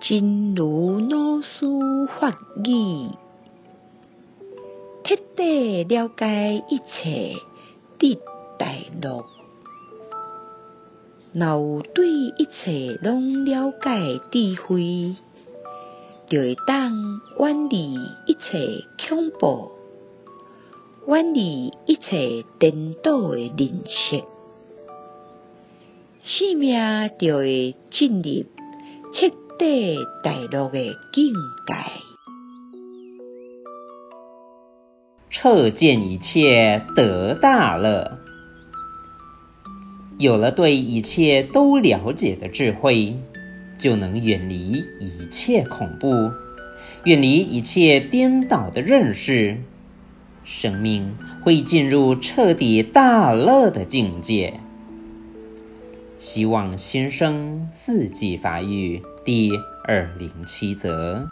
真如老师法语，彻底了解一切的大陆。若有对一切拢了解智慧，就会当远离一切恐怖，远离一切颠倒的认识，生命就会进入彻底大乐的境界。彻见一切得大乐，有了对一切都了解的智慧，就能远离一切恐怖，远离一切颠倒的认识，生命会进入彻底大乐的境界。希望新生四季发育第二零七则。